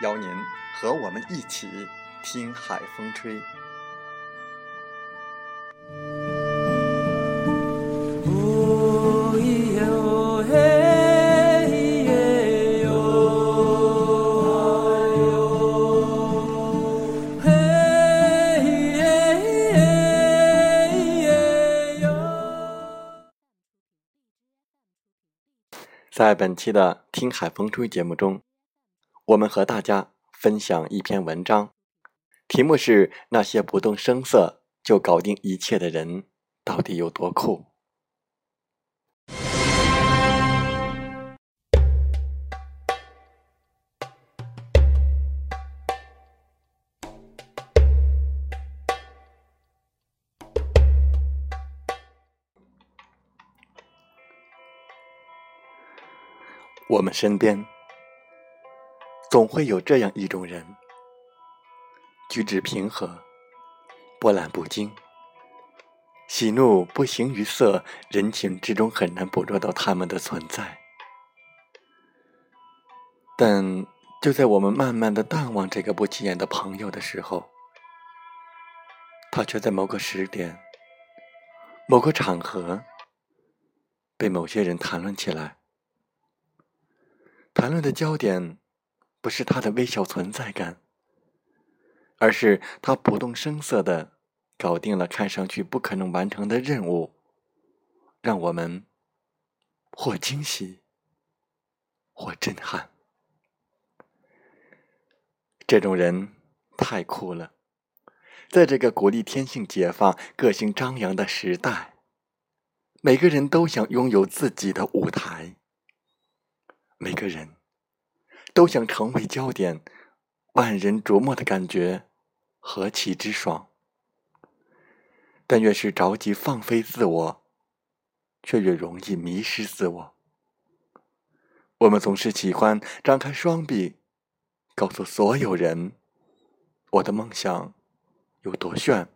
邀您和我们一起听海风吹。在本期的《听海风吹》节目中。我们和大家分享一篇文章，题目是“那些不动声色就搞定一切的人到底有多酷”。我们身边。总会有这样一种人，举止平和，波澜不惊，喜怒不形于色，人情之中很难捕捉到他们的存在。但就在我们慢慢的淡忘这个不起眼的朋友的时候，他却在某个时点、某个场合被某些人谈论起来，谈论的焦点。不是他的微小存在感，而是他不动声色的搞定了看上去不可能完成的任务，让我们或惊喜，或震撼。这种人太酷了，在这个鼓励天性解放、个性张扬的时代，每个人都想拥有自己的舞台，每个人。都想成为焦点，万人瞩目的感觉何其之爽！但越是着急放飞自我，却越容易迷失自我。我们总是喜欢张开双臂，告诉所有人我的梦想有多炫，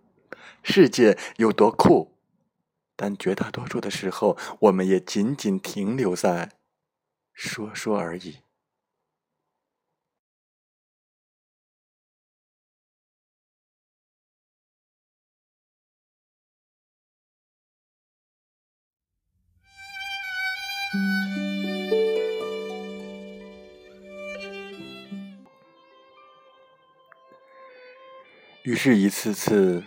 世界有多酷。但绝大多数的时候，我们也仅仅停留在说说而已。于是，一次次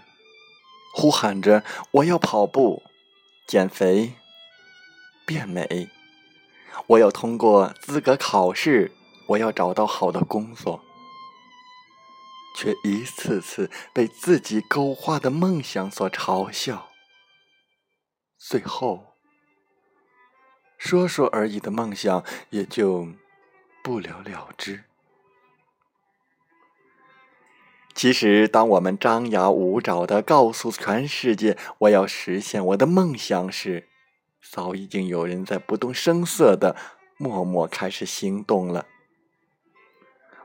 呼喊着：“我要跑步、减肥、变美，我要通过资格考试，我要找到好的工作。”却一次次被自己勾画的梦想所嘲笑，最后。说说而已的梦想也就不了了之。其实，当我们张牙舞爪的告诉全世界“我要实现我的梦想”时，早已经有人在不动声色的默默开始行动了。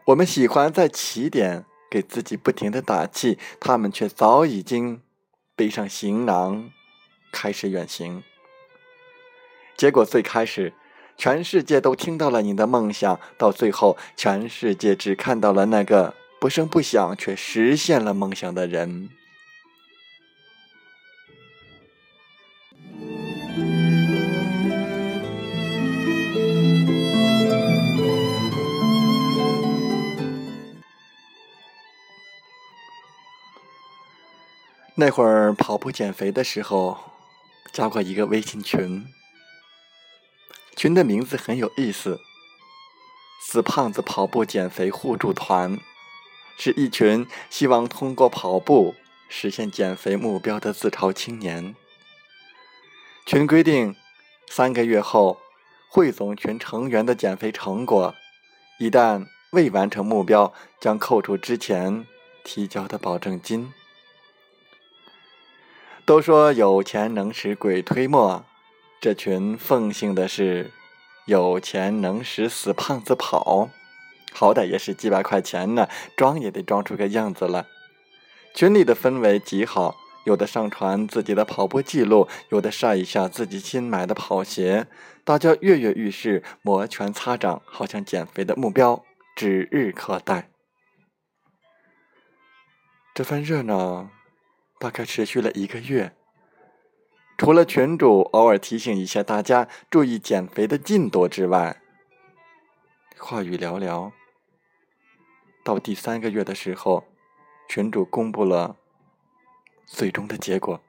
我们喜欢在起点给自己不停的打气，他们却早已经背上行囊，开始远行。结果最开始，全世界都听到了你的梦想；到最后，全世界只看到了那个不声不响却实现了梦想的人。那会儿跑步减肥的时候加过一个微信群群的名字很有意思死胖子跑步减肥互助团。是一群希望通过跑步实现减肥目标的自嘲青年。群规定，三个月后汇总群成员的减肥成果，一旦未完成目标，将扣除之前提交的保证金。都说有钱能使鬼推磨，这群奉行的是有钱能使死胖子跑，好歹也是几百块钱呢，装也得装出个样子来。群里的氛围极好，有的上传自己的跑步记录，有的晒一下自己新买的跑鞋，大家跃跃欲试，摩拳擦掌，好像减肥的目标指日可待。这番热闹。大概持续了一个月，除了群主偶尔提醒一下大家注意减肥的进度之外，话语寥寥。到第三个月的时候，群主公布了最终的结果。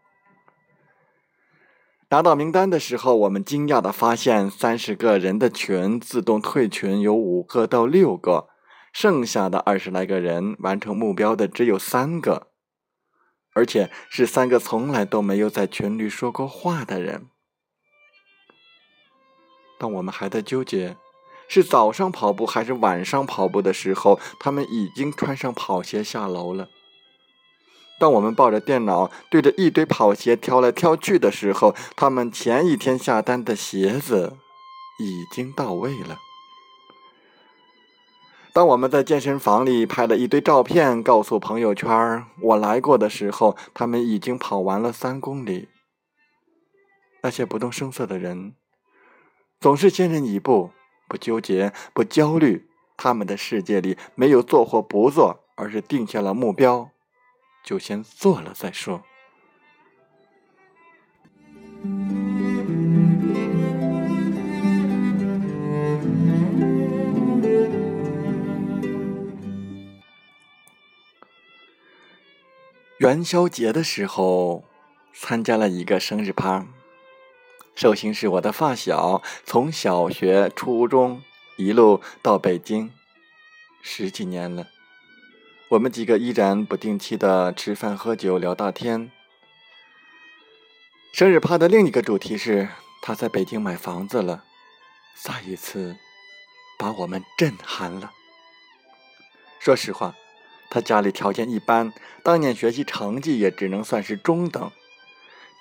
拿到名单的时候，我们惊讶的发现，三十个人的群自动退群有五个到六个，剩下的二十来个人完成目标的只有三个。而且是三个从来都没有在群里说过话的人。当我们还在纠结是早上跑步还是晚上跑步的时候，他们已经穿上跑鞋下楼了。当我们抱着电脑对着一堆跑鞋挑来挑去的时候，他们前一天下单的鞋子已经到位了。当我们在健身房里拍了一堆照片，告诉朋友圈我来过的时候，他们已经跑完了三公里。那些不动声色的人，总是先人一步，不纠结，不焦虑。他们的世界里没有做或不做，而是定下了目标，就先做了再说。元宵节的时候，参加了一个生日趴。寿星是我的发小，从小学、初中一路到北京，十几年了。我们几个依然不定期的吃饭、喝酒、聊大天。生日趴的另一个主题是他在北京买房子了，再一次把我们震撼了。说实话。他家里条件一般，当年学习成绩也只能算是中等。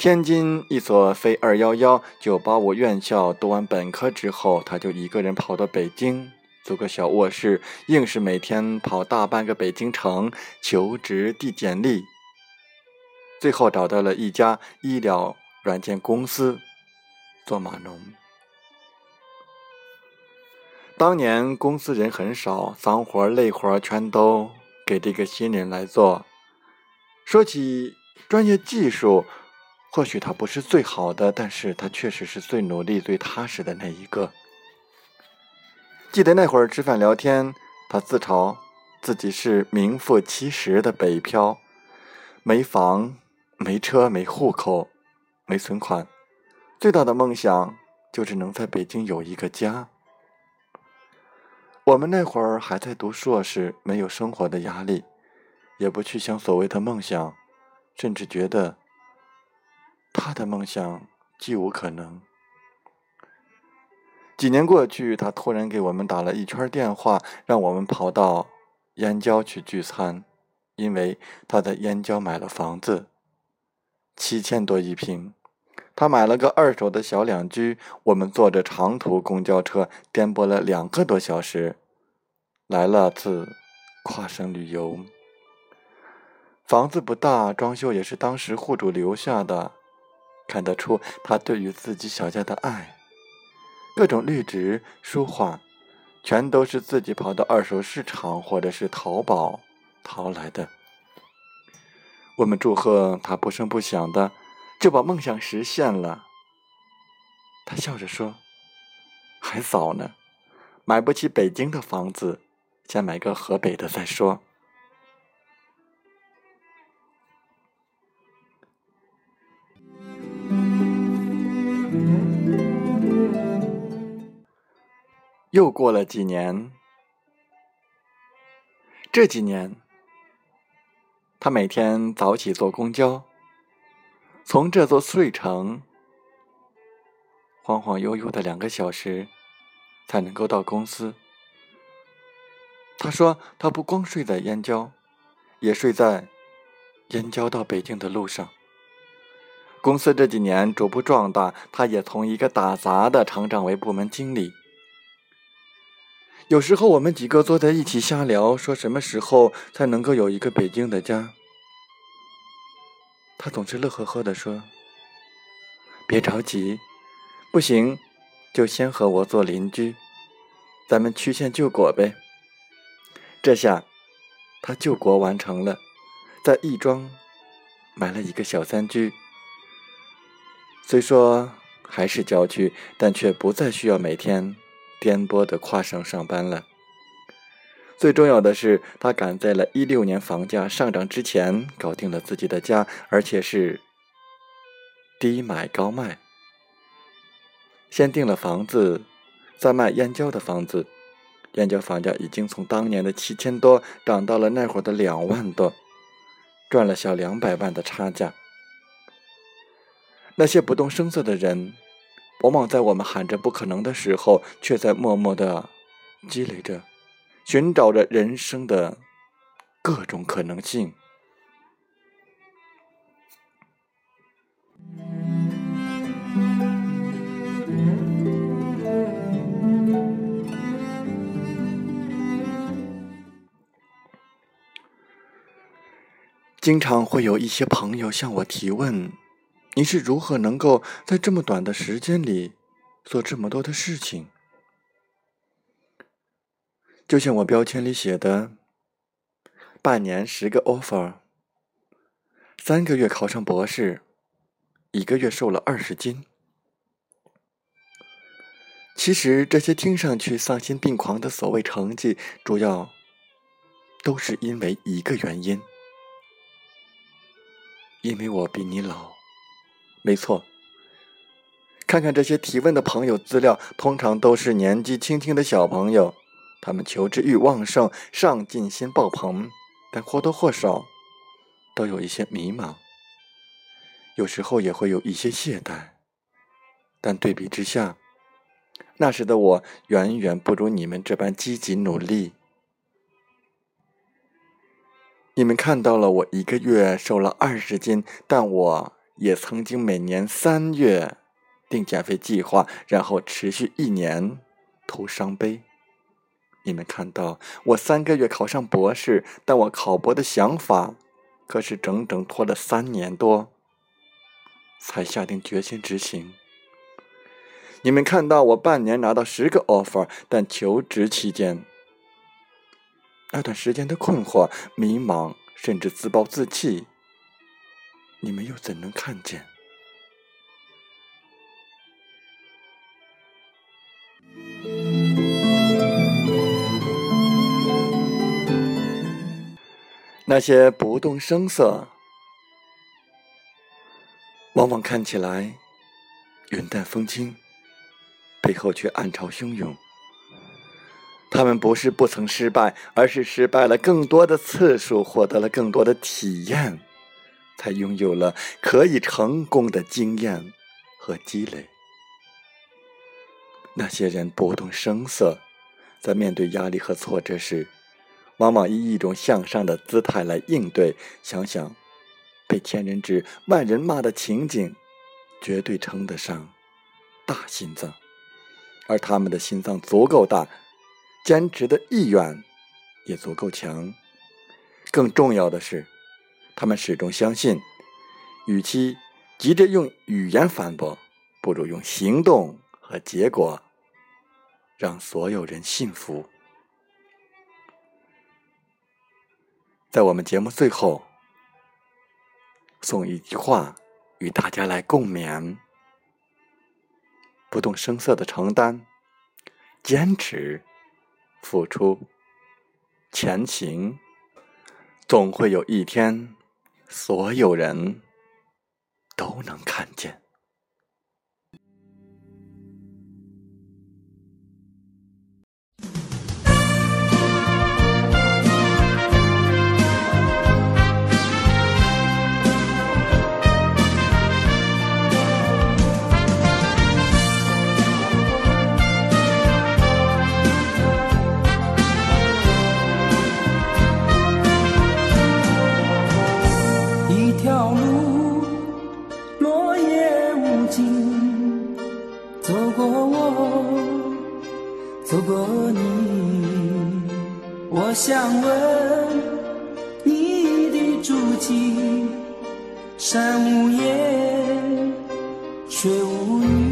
天津一所非二幺幺九八五院校读完本科之后，他就一个人跑到北京租个小卧室，硬是每天跑大半个北京城求职递简历。最后找到了一家医疗软件公司做码农。当年公司人很少，脏活累活全都。给这个新人来做，说起专业技术，或许他不是最好的，但是他确实是最努力、最踏实的那一个。记得那会儿吃饭聊天，他自嘲自己是名副其实的北漂，没房、没车、没户口、没存款，最大的梦想就是能在北京有一个家。我们那会儿还在读硕士，没有生活的压力，也不去想所谓的梦想，甚至觉得他的梦想既无可能。几年过去，他突然给我们打了一圈电话，让我们跑到燕郊去聚餐，因为他在燕郊买了房子，七千多一平。他买了个二手的小两居，我们坐着长途公交车颠簸了两个多小时，来了次跨省旅游。房子不大，装修也是当时户主留下的，看得出他对于自己小家的爱。各种绿植、书画，全都是自己跑到二手市场或者是淘宝淘来的。我们祝贺他不声不响的。就把梦想实现了。他笑着说：“还早呢，买不起北京的房子，先买个河北的再说。”又过了几年，这几年，他每天早起坐公交，从这座睡城晃晃悠悠的两个小时，才能够到公司。他说：“他不光睡在燕郊，也睡在燕郊到北京的路上。”公司这几年逐步壮大，他也从一个打杂的成长为部门经理。有时候我们几个坐在一起瞎聊，说什么时候才能够有一个北京的家。他总是乐呵呵地说：“别着急，不行就先和我做邻居，咱们曲线救国呗。”这下他救国完成了，在亦庄买了一个小三居。虽说还是郊区，但却不再需要每天颠簸的跨省上班了。最重要的是，他赶在了一六年房价上涨之前搞定了自己的家，而且是低买高卖。先订了房子，再卖燕郊的房子。燕郊房价已经从当年的七千多涨到了那会儿的两万多，赚了小两百万的差价。那些不动声色的人，往往在我们喊着不可能的时候，却在默默的积累着，寻找着人生的各种可能性。经常会有一些朋友向我提问。你是如何能够在这么短的时间里做这么多的事情？就像我标签里写的，半年十个 offer，三个月考上博士，一个月瘦了二十斤。其实这些听上去丧心病狂的所谓成绩，主要都是因为一个原因，因为我比你老。没错，看看这些提问的朋友资料，通常都是年纪轻轻的小朋友，他们求知欲旺盛，上进心爆棚，但或多或少都有一些迷茫，有时候也会有一些懈怠。但对比之下，那时的我远远不如你们这般积极努力。你们看到了我一个月瘦了二十斤，但我。也曾经每年三月定减肥计划，然后持续一年徒伤悲。你们看到我三个月考上博士，但我考博的想法可是整整拖了三年多才下定决心执行。你们看到我半年拿到十个 offer，但求职期间那段时间的困惑、迷茫，甚至自暴自弃。你们又怎能看见？那些不动声色，往往看起来云淡风轻，背后却暗潮汹涌。他们不是不曾失败，而是失败了更多的次数，获得了更多的体验。才拥有了可以成功的经验和积累。那些人不动声色，在面对压力和挫折时，往往以一种向上的姿态来应对。想想被千人指、万人骂的情景，绝对称得上大心脏。而他们的心脏足够大，坚持的意愿也足够强。更重要的是。他们始终相信，与其急着用语言反驳，不如用行动和结果让所有人信服。在我们节目最后，送一句话与大家来共勉：不动声色的承担，坚持，付出，前行，总会有一天。所有人都能看见。道路，落叶无尽，走过我，走过你，我想问你的足迹，山无言，水无语。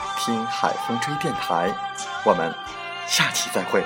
听海风吹电台”。我们下期再会。